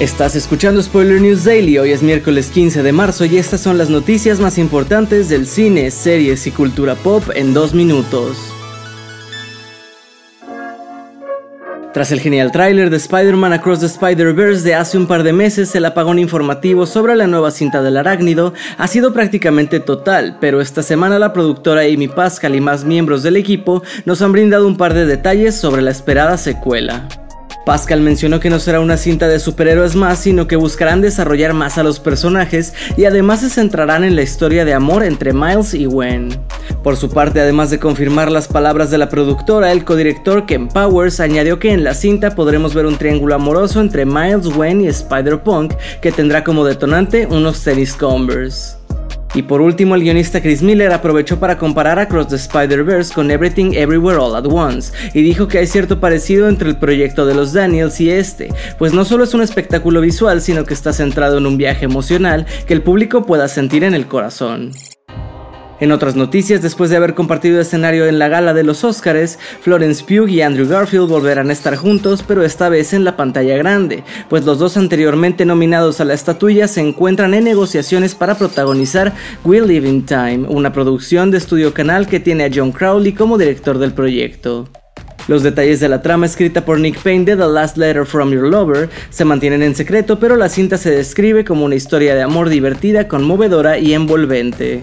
Estás escuchando Spoiler News Daily, hoy es miércoles 15 de marzo y estas son las noticias más importantes del cine, series y cultura pop en dos minutos. Tras el genial tráiler de Spider-Man Across the Spider-Verse de hace un par de meses, el apagón informativo sobre la nueva cinta del arácnido ha sido prácticamente total, pero esta semana la productora Amy Pascal y más miembros del equipo nos han brindado un par de detalles sobre la esperada secuela. Pascal mencionó que no será una cinta de superhéroes más, sino que buscarán desarrollar más a los personajes y además se centrarán en la historia de amor entre Miles y Gwen. Por su parte, además de confirmar las palabras de la productora, el codirector Ken Powers añadió que en la cinta podremos ver un triángulo amoroso entre Miles, Gwen y Spider-Punk que tendrá como detonante unos tenis Converse. Y por último, el guionista Chris Miller aprovechó para comparar Across the Spider-Verse con Everything Everywhere All at Once y dijo que hay cierto parecido entre el proyecto de los Daniels y este, pues no solo es un espectáculo visual, sino que está centrado en un viaje emocional que el público pueda sentir en el corazón. En otras noticias, después de haber compartido escenario en la gala de los Oscars, Florence Pugh y Andrew Garfield volverán a estar juntos, pero esta vez en la pantalla grande, pues los dos anteriormente nominados a la estatuilla se encuentran en negociaciones para protagonizar We Live in Time, una producción de Estudio Canal que tiene a John Crowley como director del proyecto. Los detalles de la trama escrita por Nick Payne de The Last Letter from Your Lover se mantienen en secreto, pero la cinta se describe como una historia de amor divertida, conmovedora y envolvente.